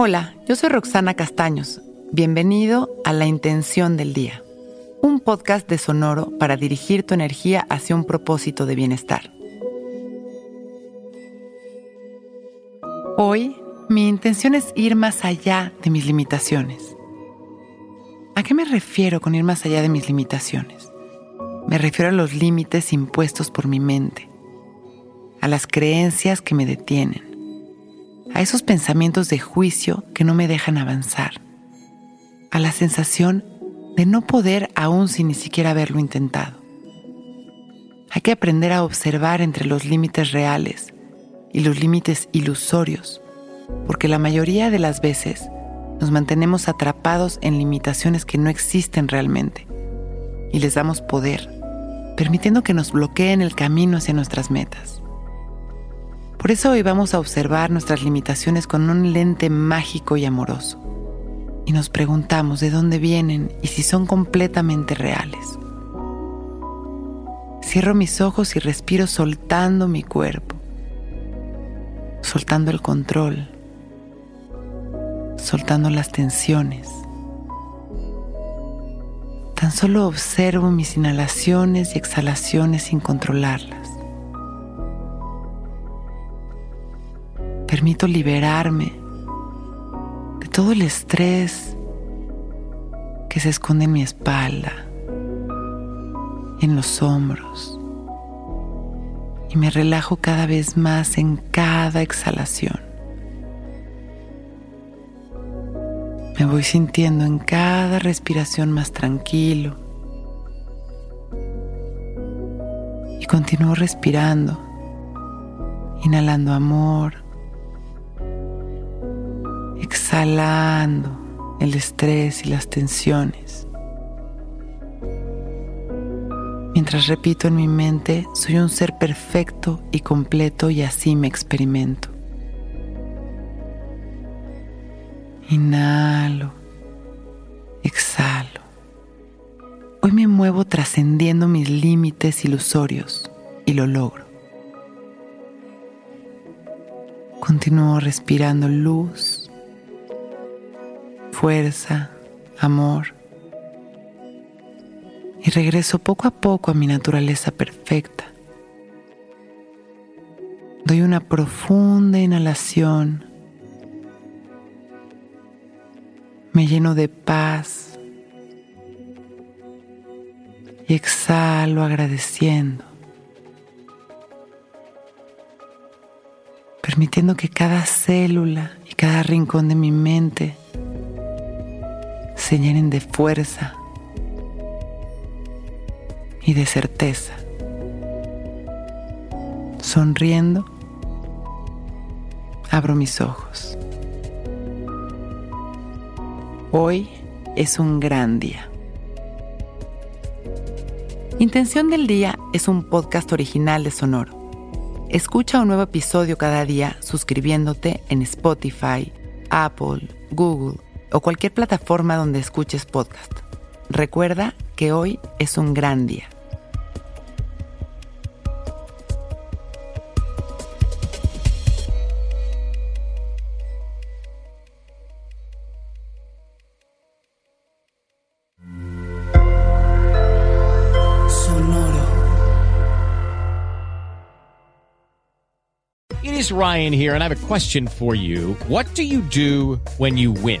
Hola, yo soy Roxana Castaños. Bienvenido a La Intención del Día, un podcast de Sonoro para dirigir tu energía hacia un propósito de bienestar. Hoy, mi intención es ir más allá de mis limitaciones. ¿A qué me refiero con ir más allá de mis limitaciones? Me refiero a los límites impuestos por mi mente, a las creencias que me detienen, a esos pensamientos de juicio que no me dejan avanzar, a la sensación de no poder aún sin ni siquiera haberlo intentado. Hay que aprender a observar entre los límites reales y los límites ilusorios, porque la mayoría de las veces nos mantenemos atrapados en limitaciones que no existen realmente y les damos poder, permitiendo que nos bloqueen el camino hacia nuestras metas. Por eso hoy vamos a observar nuestras limitaciones con un lente mágico y amoroso. Y nos preguntamos de dónde vienen y si son completamente reales. Cierro mis ojos y respiro soltando mi cuerpo, soltando el control, soltando las tensiones. Tan solo observo mis inhalaciones y exhalaciones sin controlarlas. Permito liberarme de todo el estrés que se esconde en mi espalda, en los hombros. Y me relajo cada vez más en cada exhalación. Me voy sintiendo en cada respiración más tranquilo. Y continúo respirando, inhalando amor, exhalando el estrés y las tensiones. Mientras repito en mi mente, soy un ser perfecto y completo y así me experimento. Inhalo, exhalo. Hoy me muevo trascendiendo mis límites ilusorios y lo logro. Continúo respirando luz, fuerza, amor. Y regreso poco a poco a mi naturaleza perfecta. Doy una profunda inhalación me lleno de paz y exhalo agradeciendo, permitiendo que cada célula y cada rincón de mi mente se llenen de fuerza y de certeza. Sonriendo, abro mis ojos. Hoy es un gran día. Intención del Día es un podcast original de Sonoro. Escucha un nuevo episodio cada día suscribiéndote en Spotify, Apple, Google o cualquier plataforma donde escuches podcast. Recuerda que hoy es un gran día. It is Ryan here, and I have a question for you. What do you do when you win?